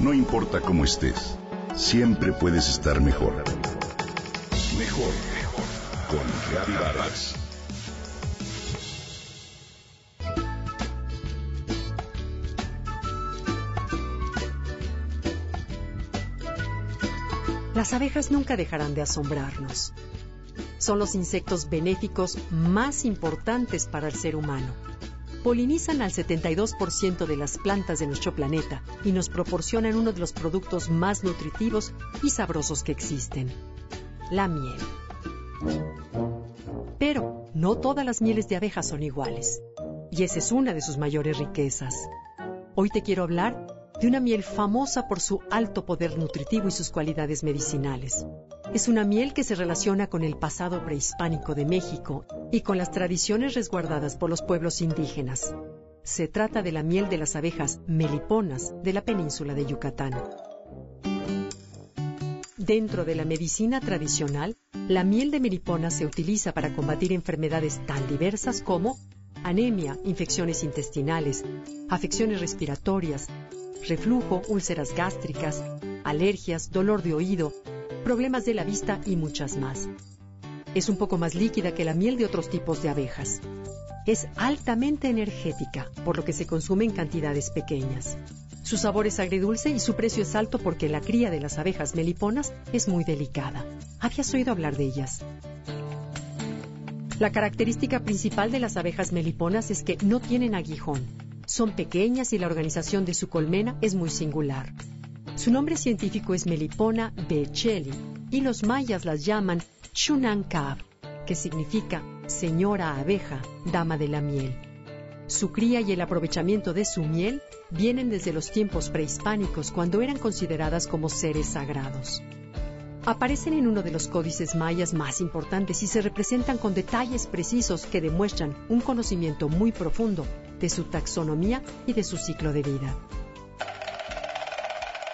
No importa cómo estés, siempre puedes estar mejor. Mejor, mejor. Con Reavivadas. Las abejas nunca dejarán de asombrarnos. Son los insectos benéficos más importantes para el ser humano. Polinizan al 72% de las plantas de nuestro planeta y nos proporcionan uno de los productos más nutritivos y sabrosos que existen, la miel. Pero no todas las mieles de abejas son iguales, y esa es una de sus mayores riquezas. Hoy te quiero hablar de una miel famosa por su alto poder nutritivo y sus cualidades medicinales. Es una miel que se relaciona con el pasado prehispánico de México y con las tradiciones resguardadas por los pueblos indígenas. Se trata de la miel de las abejas meliponas de la península de Yucatán. Dentro de la medicina tradicional, la miel de melipona se utiliza para combatir enfermedades tan diversas como anemia, infecciones intestinales, afecciones respiratorias, reflujo, úlceras gástricas, alergias, dolor de oído, problemas de la vista y muchas más. Es un poco más líquida que la miel de otros tipos de abejas. Es altamente energética, por lo que se consume en cantidades pequeñas. Su sabor es agridulce y su precio es alto porque la cría de las abejas meliponas es muy delicada. ¿Habías oído hablar de ellas? La característica principal de las abejas meliponas es que no tienen aguijón, son pequeñas y la organización de su colmena es muy singular. Su nombre científico es Melipona bechelli y los mayas las llaman Chunankab, que significa señora abeja, dama de la miel. Su cría y el aprovechamiento de su miel vienen desde los tiempos prehispánicos cuando eran consideradas como seres sagrados. Aparecen en uno de los códices mayas más importantes y se representan con detalles precisos que demuestran un conocimiento muy profundo de su taxonomía y de su ciclo de vida.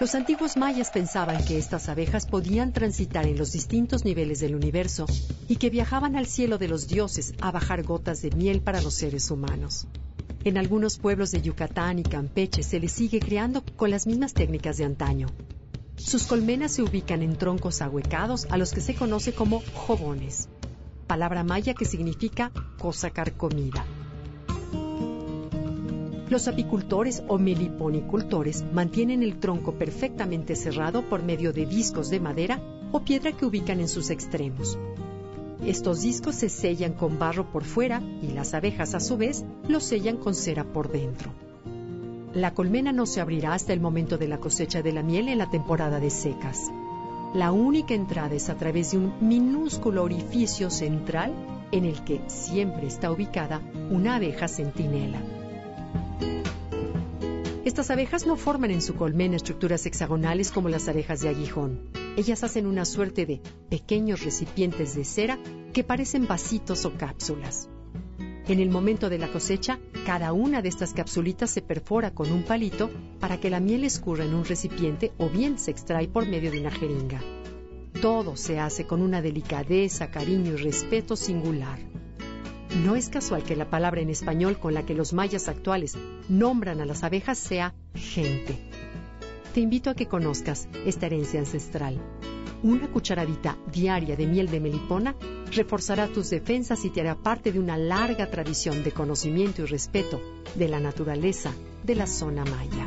Los antiguos mayas pensaban que estas abejas podían transitar en los distintos niveles del universo y que viajaban al cielo de los dioses a bajar gotas de miel para los seres humanos. En algunos pueblos de Yucatán y Campeche se les sigue criando con las mismas técnicas de antaño. Sus colmenas se ubican en troncos ahuecados a los que se conoce como jobones, palabra maya que significa cosa carcomida. Los apicultores o meliponicultores mantienen el tronco perfectamente cerrado por medio de discos de madera o piedra que ubican en sus extremos. Estos discos se sellan con barro por fuera y las abejas a su vez los sellan con cera por dentro. La colmena no se abrirá hasta el momento de la cosecha de la miel en la temporada de secas. La única entrada es a través de un minúsculo orificio central en el que siempre está ubicada una abeja centinela. Estas abejas no forman en su colmena estructuras hexagonales como las abejas de aguijón. Ellas hacen una suerte de pequeños recipientes de cera que parecen vasitos o cápsulas. En el momento de la cosecha, cada una de estas capsulitas se perfora con un palito para que la miel escurra en un recipiente o bien se extrae por medio de una jeringa. Todo se hace con una delicadeza, cariño y respeto singular. No es casual que la palabra en español con la que los mayas actuales nombran a las abejas sea gente. Te invito a que conozcas esta herencia ancestral. Una cucharadita diaria de miel de melipona reforzará tus defensas y te hará parte de una larga tradición de conocimiento y respeto de la naturaleza de la zona maya.